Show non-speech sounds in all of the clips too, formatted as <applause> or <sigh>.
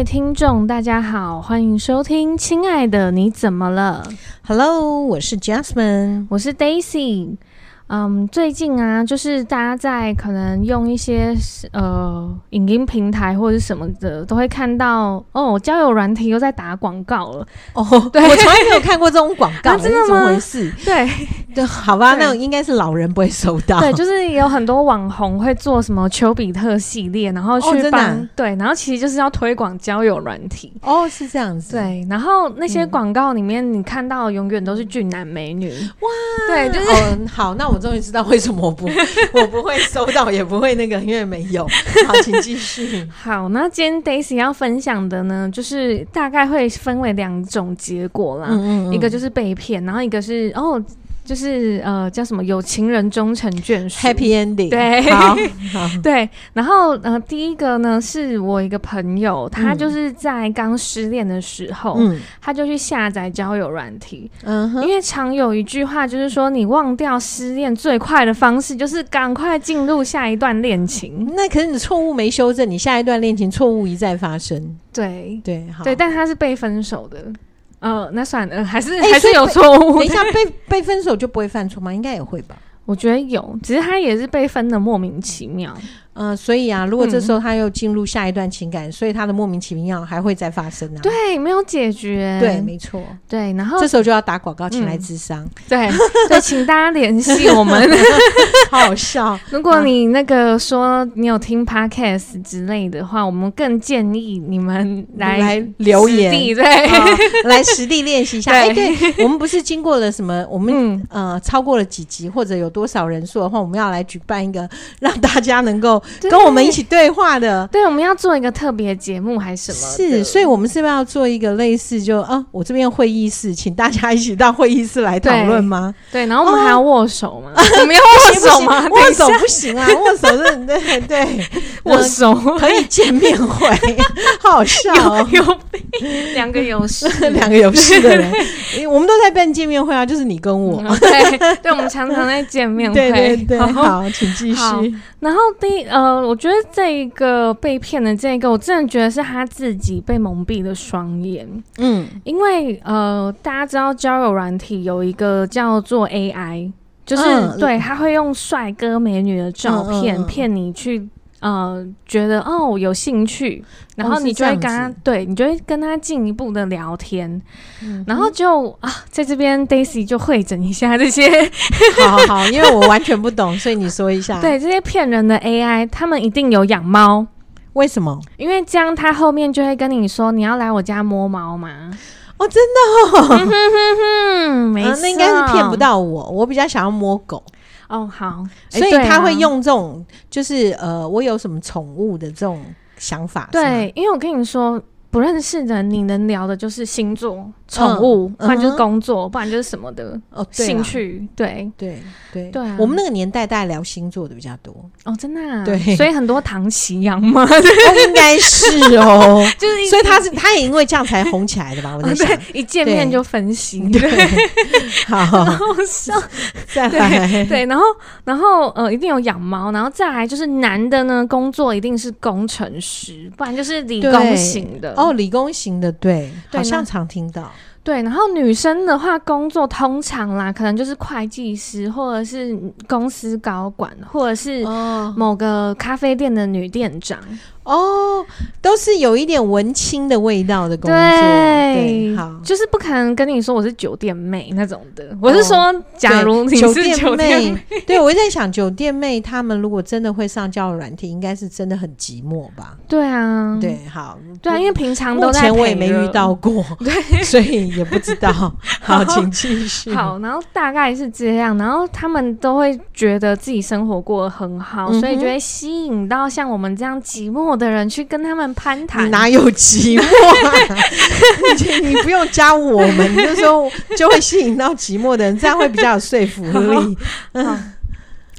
位听众，大家好，欢迎收听《亲爱的你怎么了》。Hello，我是 Jasmine，我是 Daisy。嗯，最近啊，就是大家在可能用一些呃影音平台或者什么的，都会看到哦，交友软体又在打广告了。哦，对，我从来没有看过这种广告，<laughs> 真的吗？怎么回事？对，对，好吧，那种应该是老人不会收到。对，就是有很多网红会做什么丘比特系列，然后去帮、哦、对，然后其实就是要推广交友软体。哦，是这样子。对，然后那些广告里面你看到永远都是俊男美女。哇，对，就是、哦、好，那我。终于知道为什么我不 <laughs> 我不会收到，也不会那个，因为没有。好，请继续。<laughs> 好，那今天 Daisy 要分享的呢，就是大概会分为两种结果啦。嗯嗯嗯，一个就是被骗，然后一个是哦。就是呃，叫什么有情人终成眷属，Happy Ending。对，好，<laughs> 对。然后呃，第一个呢，是我一个朋友，他就是在刚失恋的时候，嗯，他就去下载交友软体，嗯哼，因为常有一句话就是说，你忘掉失恋最快的方式就是赶快进入下一段恋情。那可是你错误没修正，你下一段恋情错误一再发生。对对，好，对，但他是被分手的。呃，那算了，还是、欸、还是有错误。等一下，<laughs> 被被分手就不会犯错吗？应该也会吧。我觉得有，只是他也是被分的莫名其妙。嗯、呃，所以啊，如果这时候他又进入下一段情感，嗯、所以他的莫名其妙还会再发生啊。对，没有解决。对，没错。对，然后这时候就要打广告，请来智商。嗯、对，<laughs> 对，请大家联系我们。<laughs> 好好笑。如果你那个说你有听 podcast 之类的话，我们更建议你们来来留言，对，哦、来实地练习一下。<laughs> 哎，对，我们不是经过了什么？我们、嗯、呃超过了几集或者有多少人数的话，我们要来举办一个让大家能够。跟我们一起对话的，对，我们要做一个特别节目还是什么？是，所以我们是不是要做一个类似就啊，我这边会议室，请大家一起到会议室来讨论吗？对，然后我们还要握手吗？<laughs> 我们要握手吗？握手不行啊，握手是，<laughs> 对对，握手。可以见面会，好好笑哦，<laughs> 有两个有事，两个有事的人，我们都在办见面会啊，就是你跟我，对，对，我们常常在见面会，对对对，好，请继续。然后第呃，我觉得这一个被骗的这个，我真的觉得是他自己被蒙蔽了双眼。嗯，因为呃，大家知道交友软体有一个叫做 AI，就是、嗯、对，他会用帅哥美女的照片骗你去。呃，觉得哦有兴趣，然后你就会跟他，哦、对你就会跟他进一步的聊天，嗯、然后就啊，在这边 Daisy 就会诊一下这些，好好好，<laughs> 因为我完全不懂，所以你说一下。对，这些骗人的 AI，他们一定有养猫，为什么？因为这样他后面就会跟你说，你要来我家摸猫嘛？哦，真的哦，嗯、哼哼哼没那应该是骗不到我，我比较想要摸狗。哦，好，所以他会用这种，就是呃，我有什么宠物的这种想法。对，因为我跟你说。不认识的，你能聊的就是星座、宠物，不然就是工作，不然就是什么的哦，兴趣，对。对对。对啊！我们那个年代大家聊星座的比较多。哦，真的啊，对，所以很多唐奇阳嘛，<laughs> 应该是哦，<laughs> 就是所以他是他也因为这样才红起来的吧？我在想，一见面就分析，对，<laughs> 好，然后上再来，对，然后然后呃，一定有养猫，然后再来就是男的呢，工作一定是工程师，不然就是理工型的。哦，理工型的，对，好像常听到。对，然后女生的话，工作通常啦，可能就是会计师，或者是公司高管，或者是某个咖啡店的女店长。哦，都是有一点文青的味道的工作，对，对，好，就是不可能跟你说我是酒店妹那种的。哦、我是说，假如你是酒店妹，<laughs> 对，我在想，酒店妹她们如果真的会上交友软体，应该是真的很寂寞吧？对啊，对，好，对啊，因为平常都在，我也没遇到过，对，<laughs> 所以也不知道。<laughs> 好，请继续。好，然后大概是这样，然后他们都会觉得自己生活过得很好，嗯、所以就会吸引到像我们这样寂寞的人去跟他们攀谈，你哪有寂寞啊？你你不用加我们，你就说 <laughs> 就会吸引到寂寞的人，这样会比较有说服力。<laughs> 嗯，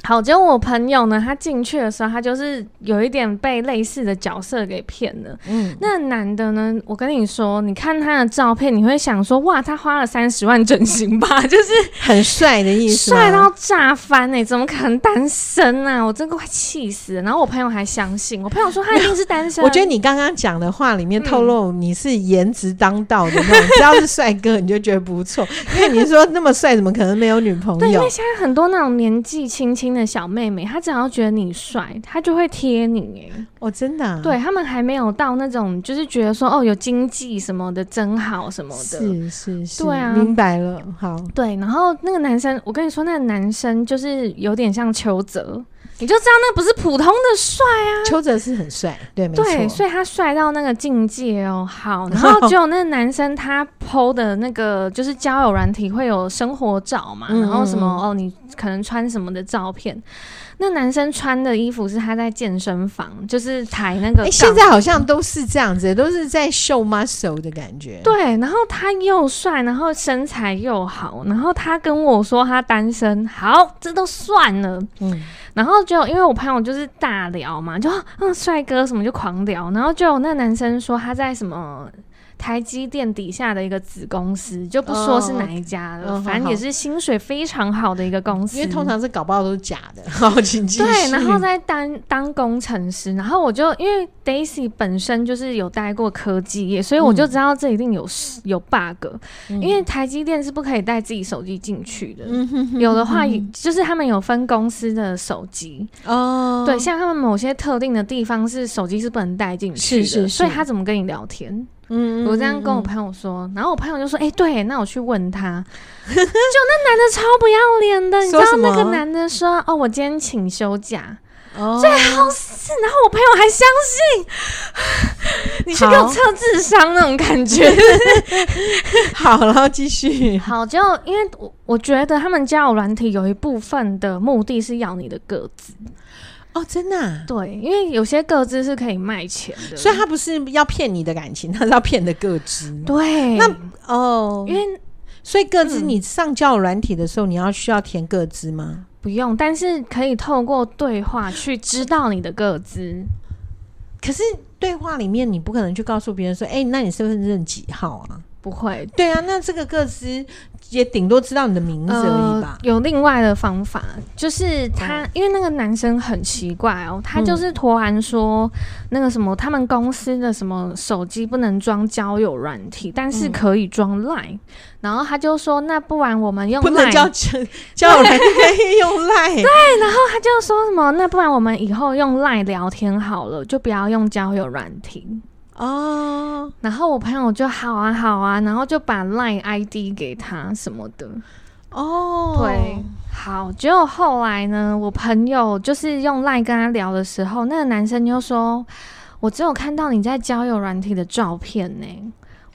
好，结果我朋友呢，他进去的时候，他就是有一点被类似的角色给骗了。嗯，那男的呢，我跟你说，你看他的照片，你会想说，哇，他花了三十万整形吧，<laughs> 就是很帅的意思，帅到炸翻哎、欸，怎么可能单身啊？我真的快气死了。然后我朋友还相信，我朋友说他一定是单身。<laughs> 我觉得你刚刚讲的话里面透露你是颜值当道的那种，嗯、只要是帅哥你就觉得不错，因为你说那么帅，怎么可能没有女朋友？对，因为现在很多那种年纪轻轻。的小妹妹，她只要觉得你帅，她就会贴你哎，哦，真的、啊，对他们还没有到那种，就是觉得说哦，有经济什么的真好什么的，是是是，对啊，明白了，好，对，然后那个男生，我跟你说，那个男生就是有点像邱泽。你就知道那不是普通的帅啊，邱泽是很帅，对，没错，对，所以他帅到那个境界哦。好，然后只有那个男生他 PO 的那个就是交友软体会有生活照嘛，嗯、然后什么哦，你可能穿什么的照片。那男生穿的衣服是他在健身房，就是抬那个。现在好像都是这样子，都是在秀 muscle 的感觉。对，然后他又帅，然后身材又好，然后他跟我说他单身，好，这都算了。嗯。然后就因为我朋友就是大聊嘛，就嗯帅哥什么就狂聊，然后就有那男生说他在什么台积电底下的一个子公司，就不说是哪一家了，哦、反正也是薪水非常好的一个公司。因为通常是搞不好都是假的。<laughs> 好，请继续。对，然后在当当工程师，然后我就因为 Daisy 本身就是有待过科技业，所以我就知道这一定有有 bug，、嗯、因为台积电是不可以带自己手机进去的，嗯、有的话就是他们有分公司的手机哦，对，像他们某些特定的地方是手机是不能带进去的，是是是，所以他怎么跟你聊天？嗯，我这样跟我朋友说，然后我朋友就说：“哎、欸，对，那我去问他。<laughs> ”就那男的超不要脸的，你知道那个男的说：“哦，我今天请休假。哦”最好是，然后我朋友还相信，<laughs> 你去给我测智商那种感觉。好，<laughs> 然后继续。好，就因为我我觉得他们交友软体有一部分的目的是要你的个子。哦，真的、啊？对，因为有些个资是可以卖钱的，所以他不是要骗你的感情，他是要骗的个资。对，那哦，因为所以个资你上交友软体的时候，嗯、你要需要填个资吗？不用，但是可以透过对话去知道你的个资。可是对话里面，你不可能去告诉别人说：“哎、欸，那你身份证几号啊？”不会。对啊，那这个个资。也顶多知道你的名字而已吧。呃、有另外的方法，就是他，嗯、因为那个男生很奇怪哦，他就是突然说那个什么，他们公司的什么手机不能装交友软体，但是可以装 Line，嗯、然后他就说，那不然我们用 Line，不能交 <laughs> 交友软体可以用 Line，<laughs> 对，然后他就说什么，那不然我们以后用 Line 聊天好了，就不要用交友软体。哦，然后我朋友就好啊好啊，然后就把 Line ID 给他什么的。哦，对，好。结果后来呢，我朋友就是用 Line 跟他聊的时候，那个男生就说：“我只有看到你在交友软体的照片呢，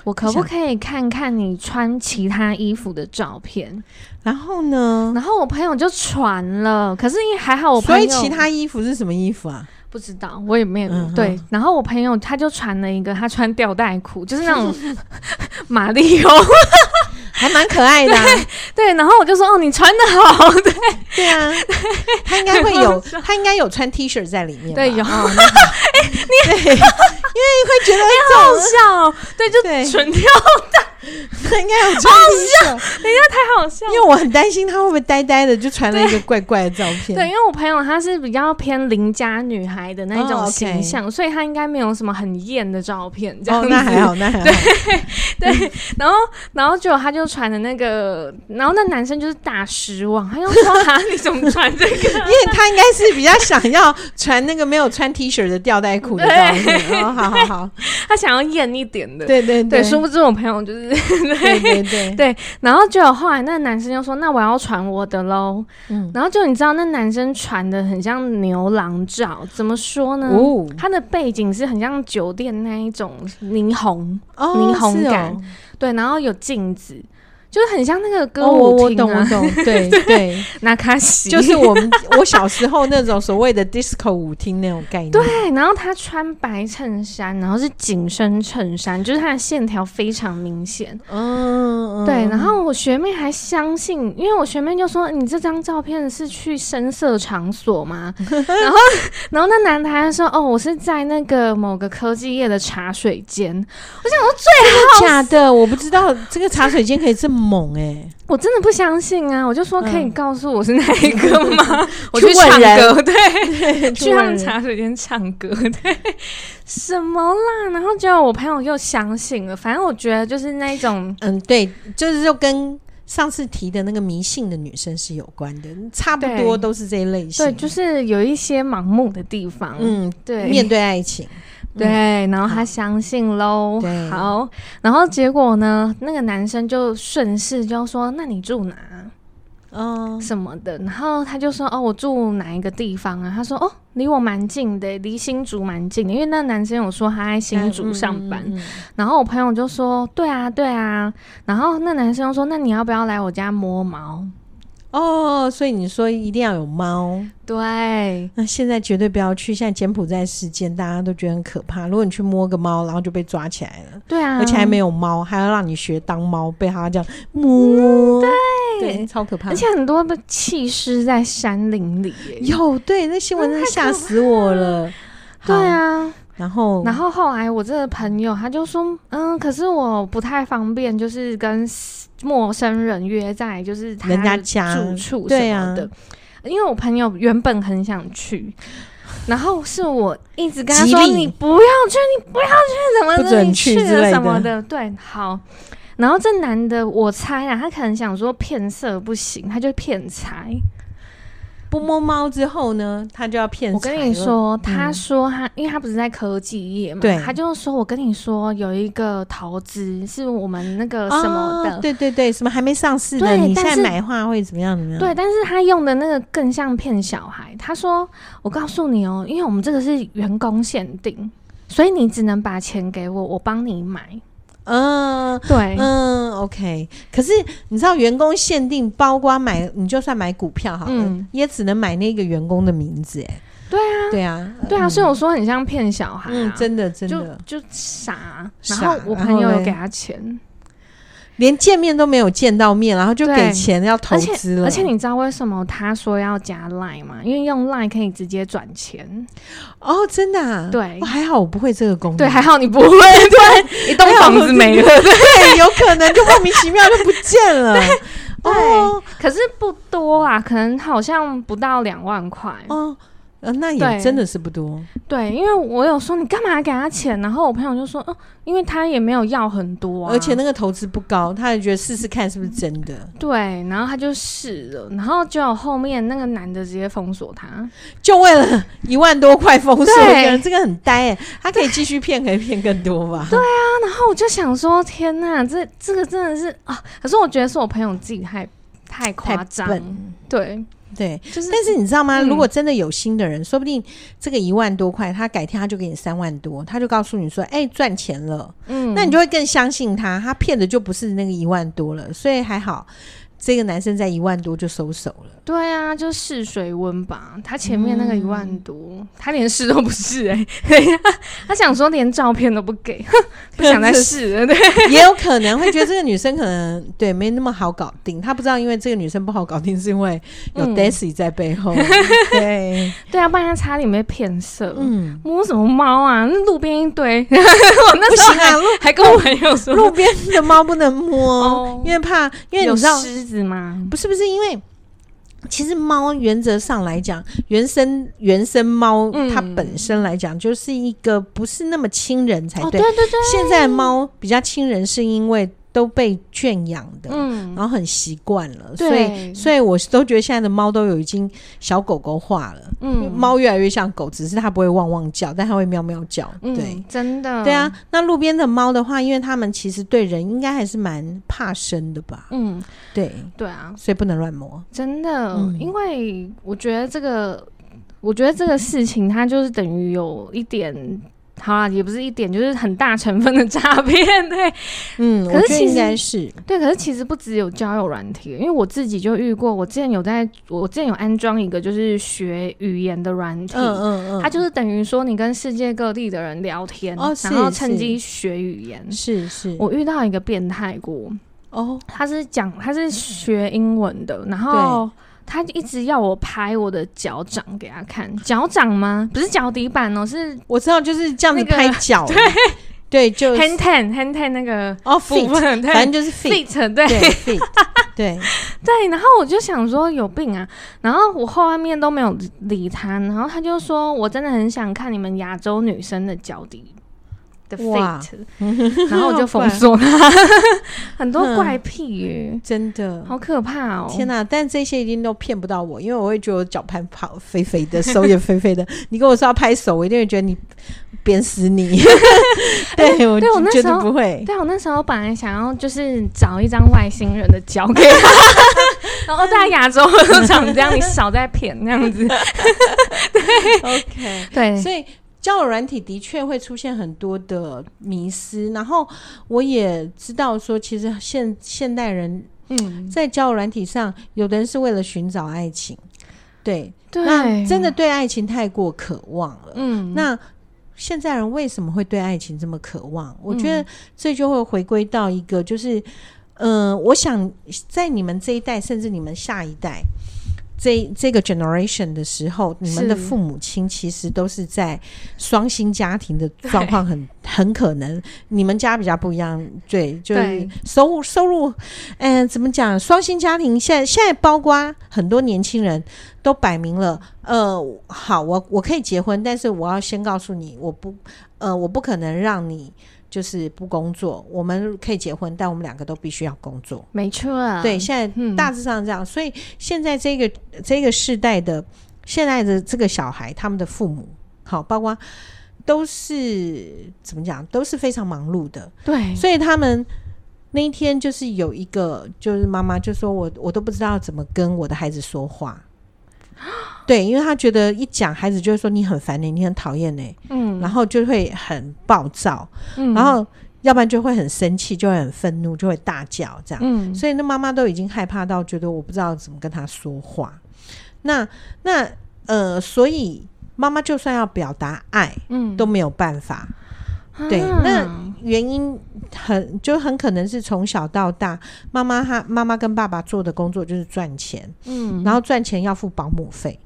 我可不可以看看你穿其他衣服的照片？”然后呢，然后我朋友就传了，可是因为还好我朋友，所以其他衣服是什么衣服啊？不知道，我也没有、嗯、对。然后我朋友他就传了一个，他穿吊带裤，就是那种 <laughs> 马里欧，还蛮可爱的、啊对。对，然后我就说：“哦，你穿的好。”对，对啊，他应该会有，<laughs> 他应该有穿 T 恤在里面。对，有。哎，你 <laughs> 对，因为会觉得很好笑。对，就纯跳的。他应该有穿 T 恤，等一下太好笑。因为我很担心他会不会呆呆的，就传了一个怪怪的照片。对，因为我朋友她是比较偏邻家女孩的那种形象，所以她应该没有什么很艳的照片。这样子、哦、那还好，那还好。对对，然后然后就他就传的那个，然后那男生就是大失望，他就说：“啊，<laughs> 你怎么传这个？” <laughs> 因为他应该是比较想要传那个没有穿 T 恤的吊带裤的照片。对哦，好好好，<laughs> 他想要艳一点的。对对对，殊不知我朋友就是。对对对对，然后就后来那个男生就说：“那我要传我的喽。”嗯，然后就你知道那男生传的很像牛郎照，怎么说呢？哦，他的背景是很像酒店那一种霓虹，哦、霓虹感。哦、对，然后有镜子，就是很像那个歌舞厅啊，我懂我懂，对 <laughs> 对，那卡西就是我们我小时候那种所谓的 disco 舞厅那种概念。对，然后他穿白衬衫，然后是紧身衬衫，就是他的线条非常明显。嗯，对。然后我学妹还相信，因为我学妹就说：“你这张照片是去深色场所吗？” <laughs> 然后，然后那男的还说：“哦，我是在那个某个科技业的茶水间。”我想说最好假的，我不知道这个茶水间可以这么。猛哎、欸！我真的不相信啊！我就说可以告诉我是哪一个吗？嗯、<laughs> 我去唱歌，<laughs> 对，对去他们茶水间唱歌，<laughs> 对，什么啦？然后结果我朋友又相信了。反正我觉得就是那种，嗯，对，就是就跟上次提的那个迷信的女生是有关的，差不多都是这一类型。对，就是有一些盲目的地方。嗯，对，面对爱情。对，然后他相信喽。对，好，然后结果呢？那个男生就顺势就说：“那你住哪？嗯，什么的？”然后他就说：“哦，我住哪一个地方啊？”他说：“哦，离我蛮近的，离新竹蛮近的。因为那个男生有说他在新竹上班。嗯嗯嗯、然后我朋友就说：“对啊，对啊。”然后那男生又说：“那你要不要来我家摸猫？”哦，所以你说一定要有猫，对。那现在绝对不要去。现在柬埔寨事件大家都觉得很可怕。如果你去摸个猫，然后就被抓起来了，对啊，而且还没有猫，还要让你学当猫，被他这样摸，嗯、对，对，超可怕。而且很多的弃尸在山林里，有对，那新闻真的吓死我了。对啊。然后，然后后来我这个朋友他就说，嗯，可是我不太方便，就是跟陌生人约在就是他人家家住处什么的，啊、因为我朋友原本很想去，<sighs> 然后是我一直跟他说，你不要去，你不要去，怎么的？你去了什么的，对，好。然后这男的，我猜啊，他可能想说骗色不行，他就骗财。不摸猫之后呢，他就要骗。我跟你说，他说他，因为他不是在科技业嘛，对，他就说，我跟你说，有一个投资是我们那个什么的，对对对，什么还没上市的，你现在买的话会怎么样？怎么样？对，但是他用的那个更像骗小孩。他说，我告诉你哦，因为我们这个是员工限定，所以你只能把钱给我，我帮你买。嗯，对，嗯，OK。可是你知道，员工限定，包括买，你就算买股票好了，嗯、也只能买那个员工的名字，哎，对啊，对啊，对啊。所以我说很像骗小孩、啊嗯，真的，真的，就就傻。然后我朋友有给他钱。连见面都没有见到面，然后就给钱要投资了。而且你知道为什么他说要加 Line 吗？因为用 Line 可以直接转钱。哦，真的啊？对，还好我不会这个功能。对，还好你不会。对，<laughs> 一栋房子没了，对，有可能就莫名其妙就不见了。<laughs> 哦，可是不多啊，可能好像不到两万块。哦。呃，那也真的是不多。对，因为我有说你干嘛给他钱，然后我朋友就说，哦，因为他也没有要很多啊，而且那个投资不高，他也觉得试试看是不是真的。对，然后他就试了，然后就后面那个男的直接封锁他，就为了一万多块封锁一个人，这个很呆哎，他可以继续骗，可以骗更多吧？对啊，然后我就想说，天呐，这这个真的是啊，可是我觉得是我朋友自己太太夸张，对。对，就是，但是你知道吗？嗯、如果真的有心的人，说不定这个一万多块，他改天他就给你三万多，他就告诉你说：“哎、欸，赚钱了。”嗯，那你就会更相信他，他骗的就不是那个一万多了，所以还好。这个男生在一万多就收手了。对啊，就试水温吧。他前面那个一万多，嗯、他连试都不试哎、欸，<laughs> 他想说连照片都不给，<laughs> 不想再试了。对，<laughs> 也有可能会觉得这个女生可能对没那么好搞定。他不知道，因为这个女生不好搞定，是因为有 Daisy 在背后。嗯、对对啊，不然他差点被骗色。嗯，摸什么猫啊？那路边一堆，我那时候还跟我朋友说，路边的猫不能摸，哦、因为怕，因为你知道。是吗？不是不是，因为其实猫原则上来讲，原生原生猫它本身来讲就是一个不是那么亲人才对。对对对，现在猫比较亲人是因为。都被圈养的，嗯，然后很习惯了，所以，所以我都觉得现在的猫都有已经小狗狗化了，嗯，猫越来越像狗，只是它不会汪汪叫，但它会喵喵叫，对，嗯、真的，对啊。那路边的猫的话，因为它们其实对人应该还是蛮怕生的吧，嗯，对，对啊，所以不能乱摸，真的，嗯、因为我觉得这个，我觉得这个事情它就是等于有一点。好啦，也不是一点，就是很大成分的诈骗，对，嗯，可是其实应该是。对，可是其实不只有交友软体，因为我自己就遇过，我之前有在，我之前有安装一个就是学语言的软体，嗯嗯嗯，它就是等于说你跟世界各地的人聊天，哦，然后趁机学语言，是是，我遇到一个变态过，哦，他是讲他是学英文的，然后。他一直要我拍我的脚掌给他看，脚掌吗？不是脚底板哦，是我知道，就是这样子拍脚，对对，就 hand ten hand ten 那个哦，feet，反正就是 feet，对，feet，对 <laughs> 对。然后我就想说有病啊，然后我后面都没有理他，然后他就说我真的很想看你们亚洲女生的脚底。的 fate，<laughs> 然后我就封锁他，<laughs> 很多怪癖耶，真的好可怕哦！天哪！但这些一定都骗不到我，因为我会觉得我脚盘跑肥肥的，手也肥肥的。<laughs> 你跟我说要拍手，我一定会觉得你扁死你。对，我我绝对不会。对，我那时候本来想要就是找一张外星人的脚给他，然后在亚洲都长这样，你少在骗那样子。对，OK，对，所以。交友软体的确会出现很多的迷失，然后我也知道说，其实现现代人嗯，在交友软体上，有的人是为了寻找爱情，对，对，那真的对爱情太过渴望了，嗯，那现在人为什么会对爱情这么渴望？我觉得这就会回归到一个，就是，嗯、呃，我想在你们这一代，甚至你们下一代。这这个 generation 的时候，你们的父母亲其实都是在双薪家庭的状况，很很可能你们家比较不一样，对，就是收入收入，嗯、呃，怎么讲？双薪家庭现在现在包括很多年轻人都摆明了，呃，好，我我可以结婚，但是我要先告诉你，我不，呃，我不可能让你。就是不工作，我们可以结婚，但我们两个都必须要工作。没错啊，对，现在大致上这样，嗯、所以现在这个这个世代的现在的这个小孩，他们的父母，好，包括都是怎么讲，都是非常忙碌的。对，所以他们那一天就是有一个，就是妈妈就说我我都不知道怎么跟我的孩子说话。对，因为他觉得一讲孩子就会说你很烦呢，你很讨厌呢，嗯，然后就会很暴躁，嗯，然后要不然就会很生气，就会很愤怒，就会大叫这样，嗯，所以那妈妈都已经害怕到觉得我不知道怎么跟他说话，那那呃，所以妈妈就算要表达爱，嗯，都没有办法，对，那原因很就很可能是从小到大，妈妈她妈妈跟爸爸做的工作就是赚钱，嗯，然后赚钱要付保姆费。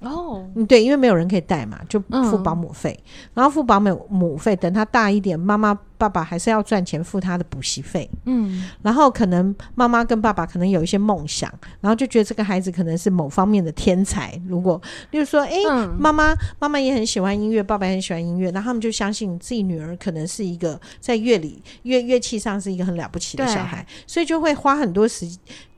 哦，嗯，对，因为没有人可以带嘛，就付保姆费，嗯，然后付保姆母费。等他大一点，妈妈爸爸还是要赚钱付他的补习费。嗯，然后可能妈妈跟爸爸可能有一些梦想，然后就觉得这个孩子可能是某方面的天才。如果，例如说，哎，妈妈妈妈也很喜欢音乐，爸爸也很喜欢音乐，那他们就相信自己女儿可能是一个在乐理乐乐器上是一个很了不起的小孩，所以就会花很多时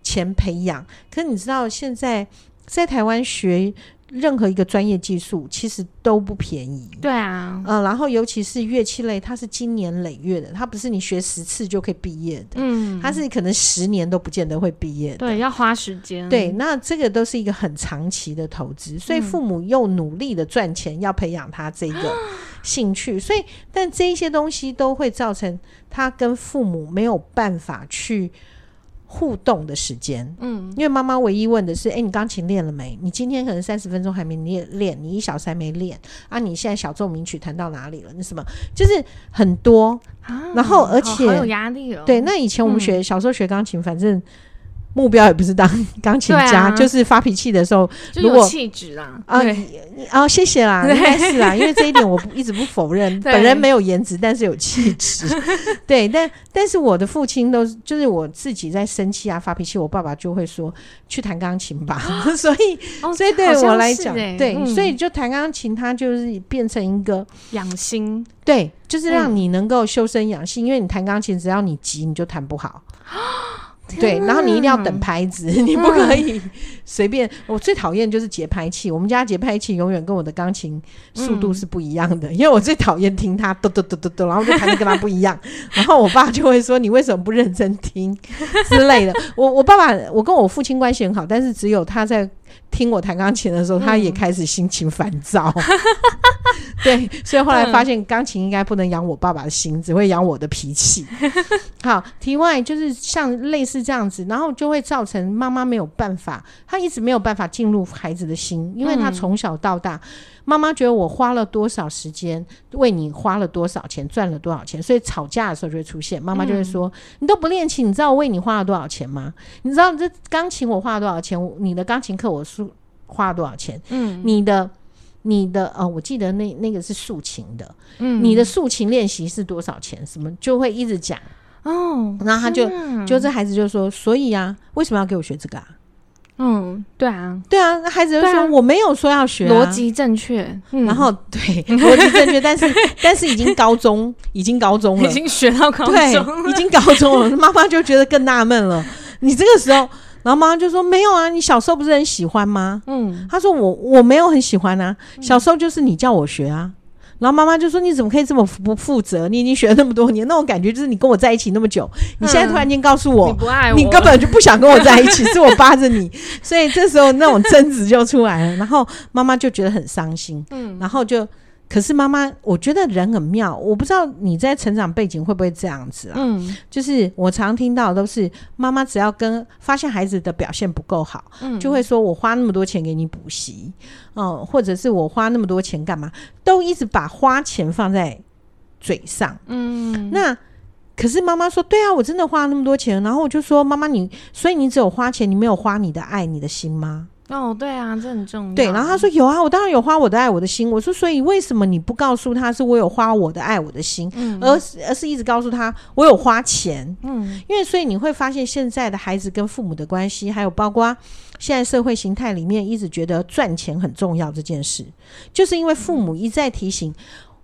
钱培养。可是你知道，现在在台湾学。任何一个专业技术其实都不便宜，对啊，嗯，然后尤其是乐器类，它是经年累月的，它不是你学十次就可以毕业的，嗯，它是可能十年都不见得会毕业的，对，要花时间，对，那这个都是一个很长期的投资，所以父母又努力的赚钱，要培养他这个 <gasps> 兴趣，所以但这一些东西都会造成他跟父母没有办法去。互动的时间，嗯，因为妈妈唯一问的是，哎、欸，你钢琴练了没？你今天可能三十分钟还没练练，你一小时还没练啊？你现在小奏鸣曲弹到哪里了？那什么？就是很多，啊、然后而且好有压力哦。对，那以前我们学、嗯、小时候学钢琴，反正。目标也不是当钢琴家，啊、就是发脾气的时候，如果气质啦啊，啊，谢谢啦，应该是啦，因为这一点我不一直不否认，本人没有颜值，但是有气质，<laughs> 对，但但是我的父亲都是，就是我自己在生气啊发脾气，我爸爸就会说去弹钢琴吧，<laughs> 所以、哦、所以对我来讲，欸、对，嗯、所以就弹钢琴，它就是变成一个养心，对，就是让你能够修身养性，嗯、因为你弹钢琴，只要你急，你就弹不好。<gasps> 对，然后你一定要等拍子，嗯、你不可以随便。我最讨厌就是节拍器，我们家节拍器永远跟我的钢琴速度是不一样的，嗯、因为我最讨厌听它嘟嘟嘟嘟嘟，然后就弹的跟它不一样。<laughs> 然后我爸就会说：“你为什么不认真听之类的？”我我爸爸，我跟我父亲关系很好，但是只有他在。听我弹钢琴的时候，他也开始心情烦躁。<laughs> 对，所以后来发现钢琴应该不能养我爸爸的心，只会养我的脾气。<laughs> 好，题外就是像类似这样子，然后就会造成妈妈没有办法，她一直没有办法进入孩子的心，因为她从小到大，妈妈觉得我花了多少时间为你花了多少钱，赚了多少钱，所以吵架的时候就会出现，妈妈就会说：“你都不练琴，你知道我为你花了多少钱吗？你知道这钢琴我花了多少钱？你的钢琴课我是花了多少钱？嗯，你的。”你的呃，我记得那那个是竖琴的，嗯，你的竖琴练习是多少钱？什么就会一直讲哦，然后他就就这孩子就说，所以啊，为什么要给我学这个啊？嗯，对啊，对啊，那孩子就说我没有说要学，逻辑正确，然后对 <laughs> 逻辑正确，但是 <laughs> 但是已经高中，已经高中了，已经学到高中，对，已经高中了，<laughs> 妈妈就觉得更纳闷了，你这个时候。然后妈妈就说：“没有啊，你小时候不是很喜欢吗？”嗯，他说：“我我没有很喜欢啊，小时候就是你叫我学啊。”然后妈妈就说：“你怎么可以这么不负责？你已经学了那么多年，那种感觉就是你跟我在一起那么久，你现在突然间告诉我你不爱我，你根本就不想跟我在一起，<laughs> 是我扒着你。所以这时候那种争执就出来了。然后妈妈就觉得很伤心，嗯，然后就。”可是妈妈，我觉得人很妙，我不知道你在成长背景会不会这样子啊？嗯，就是我常听到都是妈妈只要跟发现孩子的表现不够好，嗯，就会说我花那么多钱给你补习，嗯，或者是我花那么多钱干嘛，都一直把花钱放在嘴上，嗯，那可是妈妈说，对啊，我真的花了那么多钱，然后我就说妈妈你，所以你只有花钱，你没有花你的爱，你的心吗？哦，对啊，这很重要。对，然后他说有啊，我当然有花我的爱，我的心。我说，所以为什么你不告诉他是我有花我的爱，我的心，嗯、而而是一直告诉他我有花钱？嗯，因为所以你会发现现在的孩子跟父母的关系，还有包括现在社会形态里面，一直觉得赚钱很重要这件事，就是因为父母一再提醒、嗯、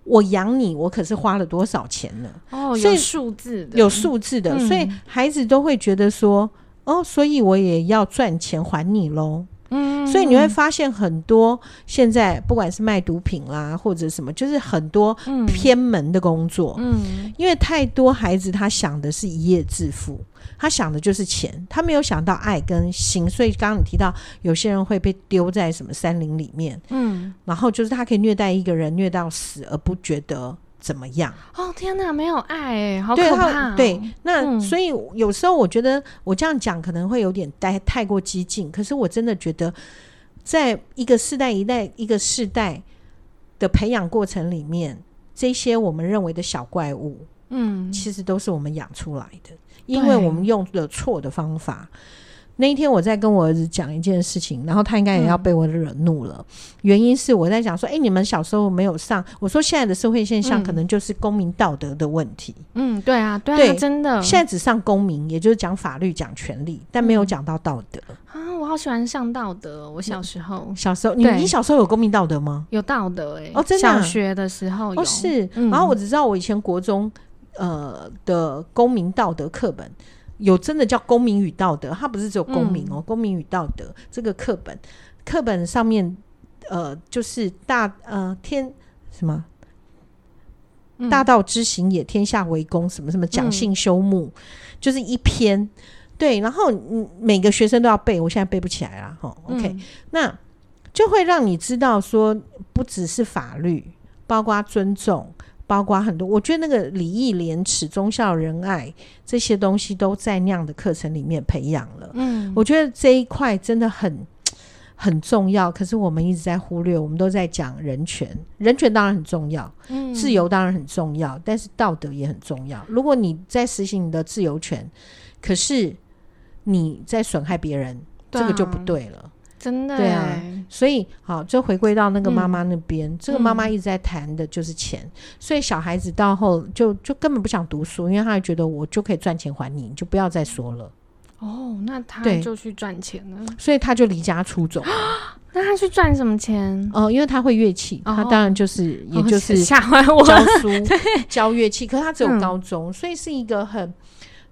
我养你，我可是花了多少钱呢？哦，有数字的，有数字的，嗯、所以孩子都会觉得说，哦，所以我也要赚钱还你喽。嗯，所以你会发现很多现在不管是卖毒品啦，或者什么，就是很多偏门的工作。嗯，因为太多孩子他想的是一夜致富，他想的就是钱，他没有想到爱跟心。所以刚刚你提到有些人会被丢在什么山林里面，嗯，然后就是他可以虐待一个人虐到死而不觉得。怎么样？哦天哪，没有爱哎，好可怕哦。对，对，那、嗯、所以有时候我觉得我这样讲可能会有点太太过激进，可是我真的觉得，在一个世代一代一个世代的培养过程里面，这些我们认为的小怪物，嗯，其实都是我们养出来的，因为我们用了错的方法。那一天我在跟我儿子讲一件事情，然后他应该也要被我惹怒了。嗯、原因是我在讲说，哎、欸，你们小时候没有上，我说现在的社会现象可能就是公民道德的问题。嗯，对啊，对啊，对真的，现在只上公民，也就是讲法律、讲权利，但没有讲到道德、嗯、啊。我好喜欢上道德，我小时候，小时候，你你小时候有公民道德吗？有道德哎、欸，哦，真的、啊，小学的时候有，哦是，然后我只知道我以前国中呃的公民道德课本。有真的叫《公民与道德》，它不是只有公民哦，嗯《公民与道德》这个课本，课本上面呃，就是大呃天什么，嗯、大道之行也，天下为公，什么什么讲信修睦，嗯、就是一篇。对，然后嗯，每个学生都要背，我现在背不起来了哈。OK，嗯、那就会让你知道说，不只是法律，包括尊重。包括很多，我觉得那个礼义廉耻、忠孝仁爱这些东西都在那样的课程里面培养了。嗯，我觉得这一块真的很 <tsk> 很重要。可是我们一直在忽略，我们都在讲人权，人权当然很重要，嗯，自由当然很重要，但是道德也很重要。如果你在实行你的自由权，可是你在损害别人，这个就不对了。真的对啊，所以好，就回归到那个妈妈那边，嗯、这个妈妈一直在谈的就是钱，嗯、所以小孩子到后就就根本不想读书，因为他还觉得我就可以赚钱还你，你就不要再说了。哦，那他就去赚钱了，所以他就离家出走。<gasps> 那他去赚什么钱？哦，因为他会乐器，他当然就是、哦、也就是吓坏我教书 <laughs> 对教乐器，可是他只有高中，嗯、所以是一个很。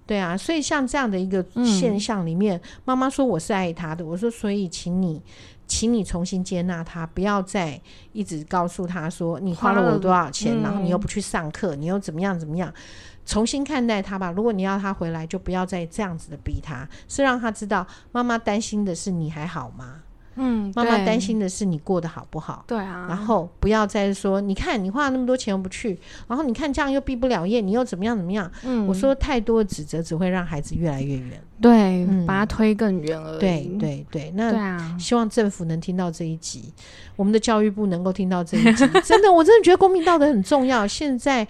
对啊，所以像这样的一个现象里面，妈妈、嗯、说我是爱他的，我说所以请你，请你重新接纳他，不要再一直告诉他说你花了我多少钱，嗯、然后你又不去上课，你又怎么样怎么样，重新看待他吧。如果你要他回来，就不要再这样子的逼他，是让他知道妈妈担心的是你还好吗？嗯，妈妈担心的是你过得好不好？对啊，然后不要再说，你看你花了那么多钱又不去，然后你看这样又毕不了业，你又怎么样怎么样？嗯，我说太多的指责只会让孩子越来越远，对，嗯、把他推更远而已。对对对，那希望政府能听到这一集，我们的教育部能够听到这一集，真的，我真的觉得公民道德很重要。现在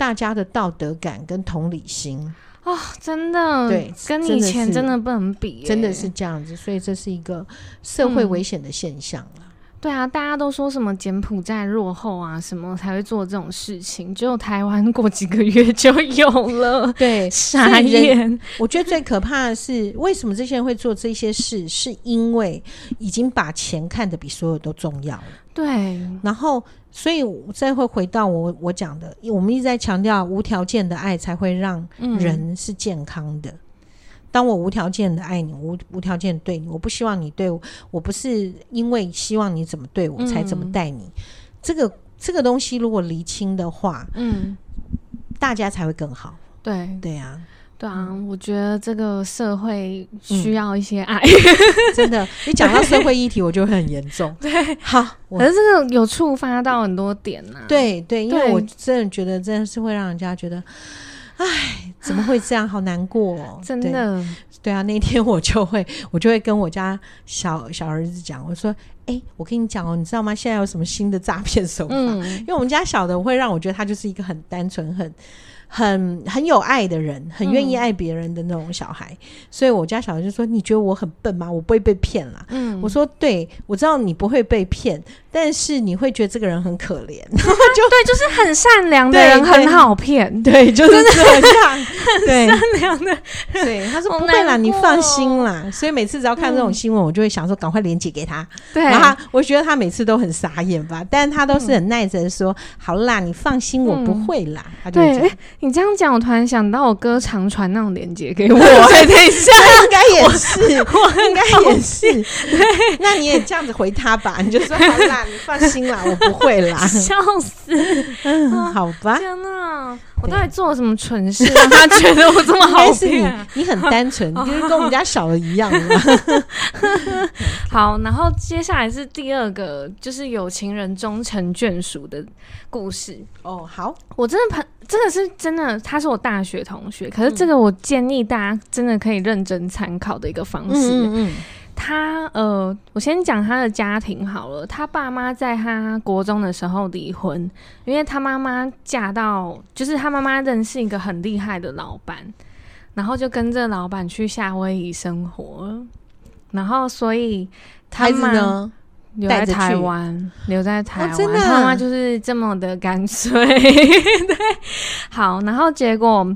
大家的道德感跟同理心。哦，真的，对，跟以前真的不能比，真的是这样子，所以这是一个社会危险的现象了。嗯。对啊，大家都说什么柬埔寨落后啊，什么才会做这种事情，只有台湾过几个月就有了。<laughs> 对，傻眼。我觉得最可怕的是，为什么这些人会做这些事，是因为已经把钱看得比所有都重要了。对，然后。所以，再会回到我我讲的，我们一直在强调无条件的爱才会让人是健康的。嗯、当我无条件的爱你，无无条件对你，我不希望你对我，我不是因为希望你怎么对我才怎么待你。嗯、这个这个东西如果厘清的话，嗯，大家才会更好。对对啊。对啊，我觉得这个社会需要一些爱，嗯、<laughs> 真的。你讲到社会议题，我就会很严重。对，好，可是这个有触发到很多点呐、啊。对对，因为我真的觉得，真的是会让人家觉得，哎，怎么会这样？好难过、哦，<sighs> 真的。对啊，那天我就会，<laughs> 我就会跟我家小小儿子讲，我说：“哎、欸，我跟你讲哦，你知道吗？现在有什么新的诈骗手法？嗯、因为我们家小的会让我觉得他就是一个很单纯、很。”很很有爱的人，很愿意爱别人的那种小孩，嗯、所以我家小孩就说：“你觉得我很笨吗？我不会被骗啦。”嗯，我说：“对，我知道你不会被骗，但是你会觉得这个人很可怜。嗯 <laughs> ”就对，就是很善良的人很好骗，对，就是这样，很善良的。对，他说不会啦，你放心啦。所以每次只要看这种新闻，我就会想说赶快连接给他。对，然后我觉得他每次都很傻眼吧，但是他都是很耐着说：“好啦，你放心，我不会啦。”他就这样。你这样讲，我突然想到，我哥常传那种链接给我。对，<laughs> 等一下，<laughs> 应该也是，我应该也是。对，那你也这样子回他吧，你就说好啦，你放心啦，<laughs> 我不会啦。笑死，嗯，好吧。天哪，我到底做了什么蠢事，让他觉得我这么好骗？你很单纯，就是跟我们家小的一样。好，然后接下来是第二个，就是有情人终成眷属的故事。哦，好，我真的很。真的是真的，他是我大学同学。可是这个我建议大家真的可以认真参考的一个方式。嗯，他呃，我先讲他的家庭好了。他爸妈在他国中的时候离婚，因为他妈妈嫁到，就是他妈妈认识一个很厉害的老板，然后就跟着老板去夏威夷生活。然后所以他呢？留在台湾，留在台湾，哦、他妈妈就是这么的干脆。<laughs> 对，好，然后结果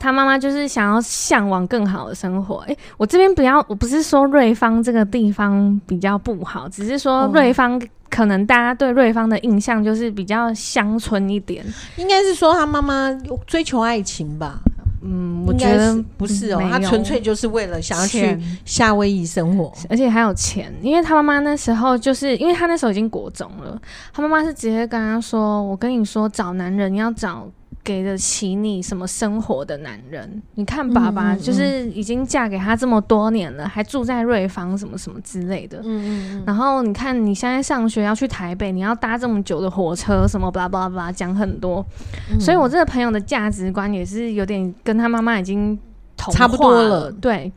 他妈妈就是想要向往更好的生活。哎、欸，我这边不要，我不是说瑞芳这个地方比较不好，只是说瑞芳可能大家对瑞芳的印象就是比较乡村一点。应该是说他妈妈追求爱情吧。嗯，我觉得不是哦，他纯粹就是为了想要去夏威夷生活，而且还有钱。因为他妈妈那时候就是因为他那时候已经国中了，他妈妈是直接跟他说：“我跟你说，找男人要找。”给得起你什么生活的男人？你看爸爸就是已经嫁给他这么多年了，还住在瑞芳什么什么之类的。嗯嗯嗯。然后你看你现在上学要去台北，你要搭这么久的火车，什么巴拉巴拉巴拉讲很多。嗯、所以我这个朋友的价值观也是有点跟他妈妈已经差不多了。对，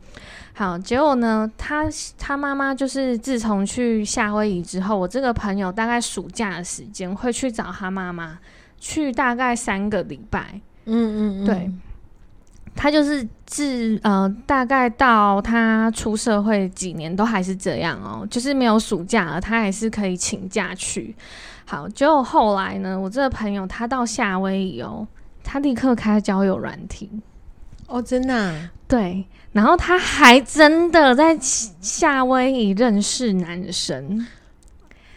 好，结果呢，他他妈妈就是自从去夏威夷之后，我这个朋友大概暑假的时间会去找他妈妈。去大概三个礼拜，嗯嗯，嗯对，他就是自呃，大概到他出社会几年都还是这样哦，就是没有暑假了，他还是可以请假去。好，结果后来呢，我这个朋友他到夏威夷哦，他立刻开交友软体哦，真的啊？对，然后他还真的在夏威夷认识男生，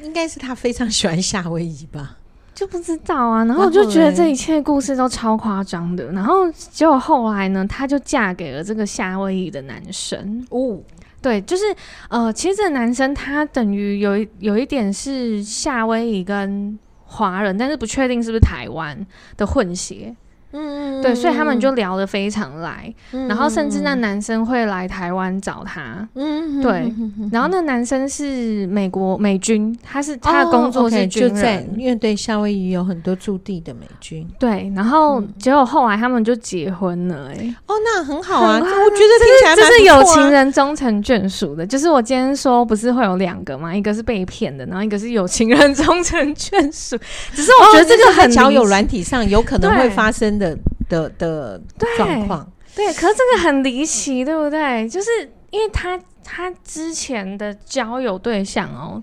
应该是他非常喜欢夏威夷吧。就不知道啊，然后我就觉得这一切故事都超夸张的，然后结果后来呢，她就嫁给了这个夏威夷的男生。哦，对，就是呃，其实这个男生他等于有一有一点是夏威夷跟华人，但是不确定是不是台湾的混血。嗯，对，所以他们就聊得非常来，嗯、然后甚至那男生会来台湾找他，嗯，对，然后那男生是美国美军，他是他的工作是军人，哦 okay, 就在因为对夏威夷有很多驻地的美军，对，然后结果后来他们就结婚了、欸，哎，哦，那很好啊，我觉得听起来、啊、这是有情人终成眷属的，就是我今天说不是会有两个吗？一个是被骗的，然后一个是有情人终成眷属，只是我觉得这个很交友软体上有可能会发生的。的的的状况，对，可是这个很离奇，对不对？就是因为他他之前的交友对象哦，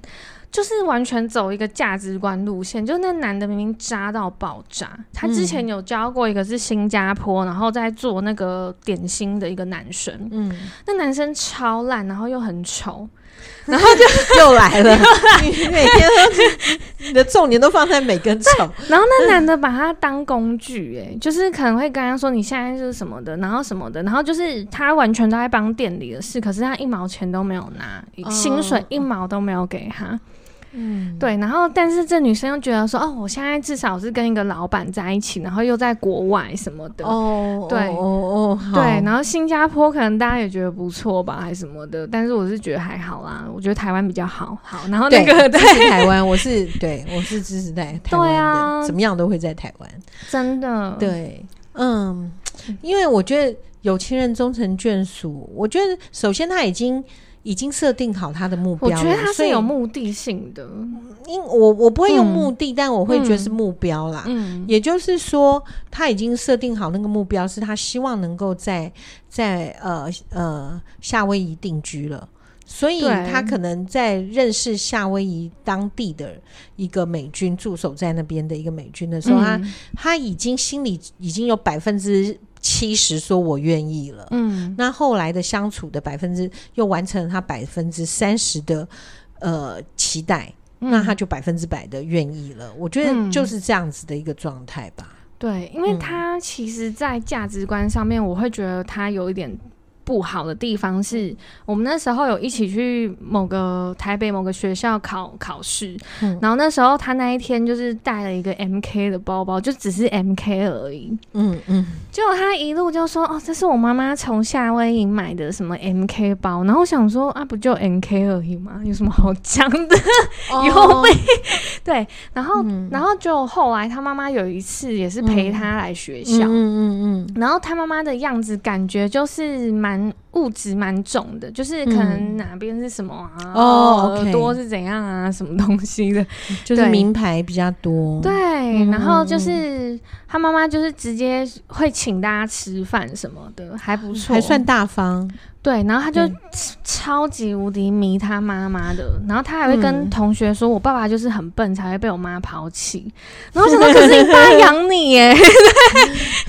就是完全走一个价值观路线，就那男的明明渣到爆炸，他之前有交过一个是新加坡，然后在做那个点心的一个男生，嗯，那男生超烂，然后又很丑。<laughs> 然后就 <laughs> 又来了，<laughs> 你每天都你的重点都放在每根草。然后那男的把他当工具、欸，哎，就是可能会跟他说你现在是什么的，然后什么的，然后就是他完全都在帮店里的事，可是他一毛钱都没有拿，哦、薪水一毛都没有给他。嗯，对，然后但是这女生又觉得说，哦，我现在至少是跟一个老板在一起，然后又在国外什么的，哦，对，哦哦，对，然后新加坡可能大家也觉得不错吧，还是什么的，但是我是觉得还好啦，我觉得台湾比较好，好，然后那个对，<laughs> 支持台湾，我是对，我是支持在台湾的，对啊，怎么样都会在台湾，真的，对，嗯，因为我觉得有情人终成眷属，我觉得首先他已经。已经设定好他的目标了，我觉得他是有目的性的。因我我不会用目的，嗯、但我会觉得是目标啦。嗯，也就是说，他已经设定好那个目标，是他希望能够在在呃呃夏威夷定居了，所以他可能在认识夏威夷当地的一个美军驻守在那边的一个美军的时候，嗯、他他已经心里已经有百分之。七十说我愿意了，嗯，那后来的相处的百分之又完成了他百分之三十的呃期待，嗯、那他就百分之百的愿意了。我觉得就是这样子的一个状态吧。对，因为他其实，在价值观上面，我会觉得他有一点。不好的地方是我们那时候有一起去某个台北某个学校考考试，嗯、然后那时候他那一天就是带了一个 MK 的包包，就只是 MK 而已。嗯嗯，结果他一路就说：“哦，这是我妈妈从夏威夷买的什么 MK 包。”然后我想说：“啊，不就 MK 而已吗？有什么好讲的？” <laughs> 有被 <laughs> 对，然后、嗯、然后就后来他妈妈有一次也是陪他来学校，嗯，嗯嗯然后他妈妈的样子感觉就是蛮。物质蛮重的，就是可能哪边是什么啊？嗯、哦，耳朵是怎样啊？什么东西的？<laughs> 就是名牌比较多。对，嗯、然后就是他妈妈就是直接会请大家吃饭什么的，还不错，还算大方。对，然后他就超级无敌迷他妈妈的，然后他还会跟同学说：“我爸爸就是很笨，才会被我妈抛弃。<laughs> ”然后什么？可是你爸养你耶？<laughs>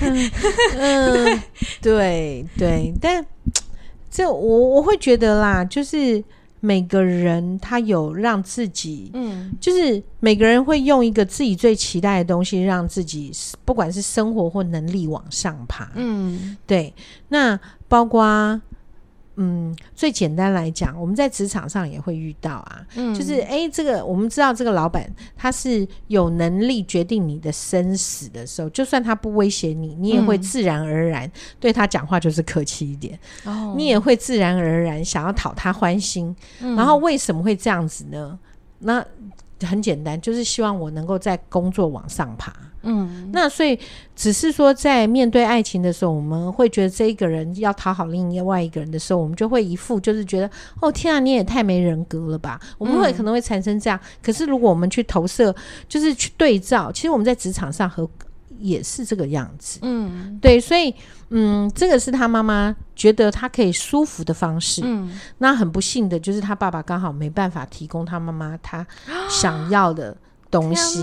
嗯，对对，但 <tsk> 这我我会觉得啦，就是每个人他有让自己，嗯，就是每个人会用一个自己最期待的东西，让自己不管是生活或能力往上爬。嗯，对，那包括。嗯，最简单来讲，我们在职场上也会遇到啊，嗯、就是哎、欸，这个我们知道这个老板他是有能力决定你的生死的时候，就算他不威胁你，你也会自然而然对他讲话就是客气一点，嗯、你也会自然而然想要讨他欢心。嗯、然后为什么会这样子呢？那很简单，就是希望我能够在工作往上爬。嗯，那所以只是说，在面对爱情的时候，我们会觉得这一个人要讨好另外一个人的时候，我们就会一副就是觉得，哦天啊，你也太没人格了吧？我们会可能会产生这样。可是如果我们去投射，就是去对照，其实我们在职场上和也是这个样子。嗯，对，所以嗯，这个是他妈妈觉得他可以舒服的方式。嗯，那很不幸的就是他爸爸刚好没办法提供他妈妈他想要的东西，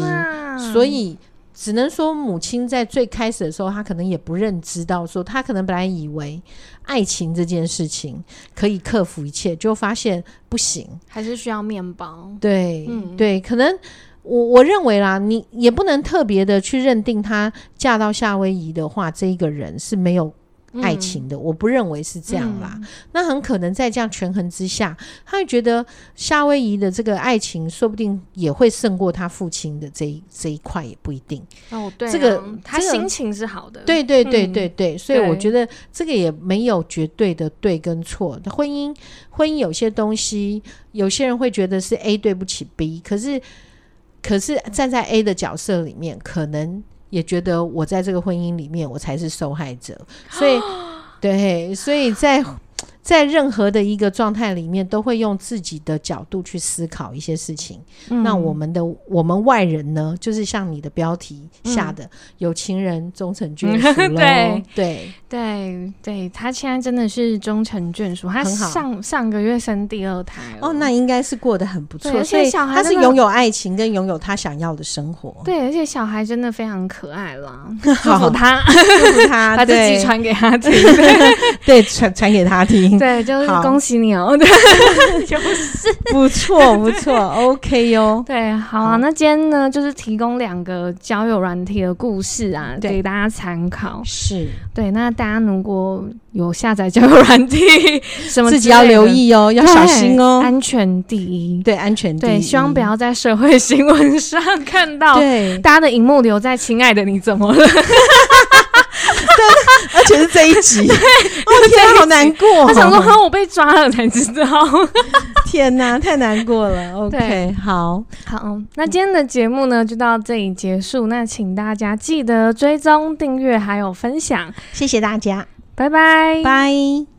所以。只能说，母亲在最开始的时候，她可能也不认知到，说她可能本来以为爱情这件事情可以克服一切，就发现不行，还是需要面包。对，嗯、对，可能我我认为啦，你也不能特别的去认定她嫁到夏威夷的话，这一个人是没有爱情的，嗯、我不认为是这样啦。嗯、那很可能在这样权衡之下，他会觉得夏威夷的这个爱情说不定也会胜过他父亲的这一这一块，也不一定。哦，对、啊，这个他心情是好的。对对对对对，嗯、所以我觉得这个也没有绝对的对跟错。婚姻婚姻有些东西，有些人会觉得是 A 对不起 B，可是可是站在 A 的角色里面，可能。也觉得我在这个婚姻里面，我才是受害者，所以，<gasps> 对，所以在。在任何的一个状态里面，都会用自己的角度去思考一些事情。嗯、那我们的我们外人呢，就是像你的标题下的“嗯、有情人终成眷属 <laughs> ”对对对对，他现在真的是终成眷属。他上上个月生第二胎哦，那应该是过得很不错。而且小孩他是拥有爱情跟拥有他想要的生活。对，而且小孩真的非常可爱啦。<laughs> 祝福他，祝福他，<laughs> 把自己传给他听，对，传传给他听。对，就是恭喜你哦！<laughs> 对，就是不错不错，OK 哟。对，好啊，那今天呢，就是提供两个交友软体的故事啊，给大家参考。是对，那大家如果有下载交友软体，<laughs> 什么自己要留意哦，要小心哦，安全第一。对，安全第一。对，希望不要在社会新闻上看到，对，大家的荧幕留在“亲爱的你怎么了”。<laughs> 对，<laughs> 而且是这一集，<laughs> <laughs> 我哦天，好难过。他想说，哈，我被抓了才知道。天哪，太难过了。OK，好好，那今天的节目呢，就到这里结束。那请大家记得追踪、订阅还有分享，谢谢大家，拜拜，拜。